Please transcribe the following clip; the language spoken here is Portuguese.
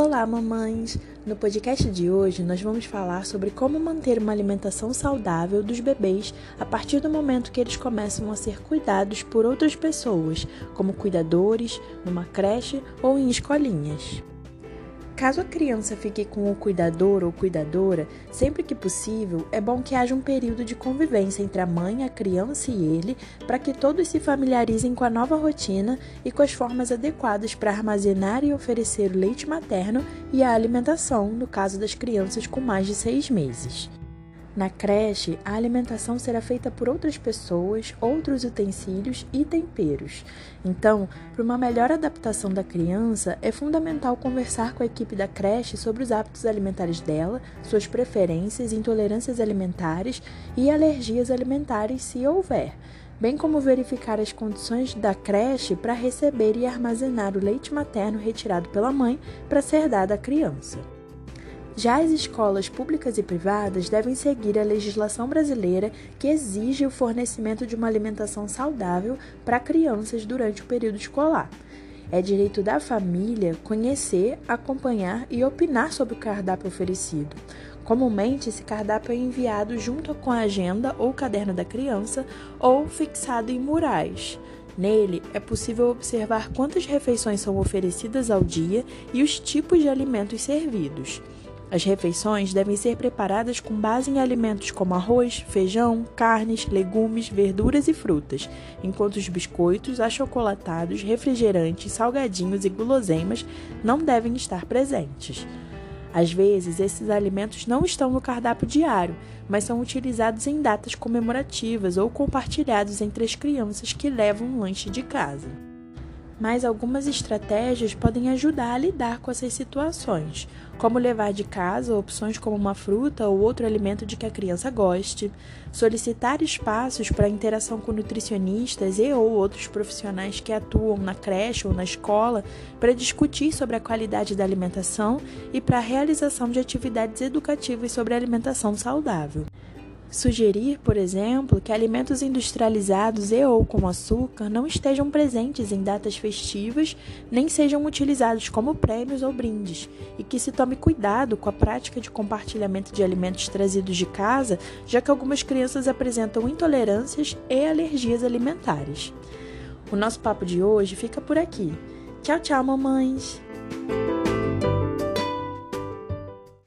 Olá, mamães! No podcast de hoje, nós vamos falar sobre como manter uma alimentação saudável dos bebês a partir do momento que eles começam a ser cuidados por outras pessoas, como cuidadores, numa creche ou em escolinhas. Caso a criança fique com o cuidador ou cuidadora, sempre que possível, é bom que haja um período de convivência entre a mãe, a criança e ele, para que todos se familiarizem com a nova rotina e com as formas adequadas para armazenar e oferecer o leite materno e a alimentação, no caso das crianças com mais de seis meses. Na creche, a alimentação será feita por outras pessoas, outros utensílios e temperos. Então, para uma melhor adaptação da criança, é fundamental conversar com a equipe da creche sobre os hábitos alimentares dela, suas preferências, intolerâncias alimentares e alergias alimentares, se houver bem como verificar as condições da creche para receber e armazenar o leite materno retirado pela mãe para ser dado à criança. Já as escolas públicas e privadas devem seguir a legislação brasileira que exige o fornecimento de uma alimentação saudável para crianças durante o período escolar. É direito da família conhecer, acompanhar e opinar sobre o cardápio oferecido. Comumente, esse cardápio é enviado junto com a agenda ou caderno da criança ou fixado em murais. Nele é possível observar quantas refeições são oferecidas ao dia e os tipos de alimentos servidos. As refeições devem ser preparadas com base em alimentos como arroz, feijão, carnes, legumes, verduras e frutas, enquanto os biscoitos, achocolatados, refrigerantes, salgadinhos e guloseimas não devem estar presentes. Às vezes, esses alimentos não estão no cardápio diário, mas são utilizados em datas comemorativas ou compartilhados entre as crianças que levam um lanche de casa mas algumas estratégias podem ajudar a lidar com essas situações, como levar de casa opções como uma fruta ou outro alimento de que a criança goste, solicitar espaços para interação com nutricionistas e ou outros profissionais que atuam na creche ou na escola para discutir sobre a qualidade da alimentação e para a realização de atividades educativas sobre alimentação saudável. Sugerir, por exemplo, que alimentos industrializados e ou com açúcar não estejam presentes em datas festivas nem sejam utilizados como prêmios ou brindes, e que se tome cuidado com a prática de compartilhamento de alimentos trazidos de casa, já que algumas crianças apresentam intolerâncias e alergias alimentares. O nosso papo de hoje fica por aqui. Tchau, tchau, mamães!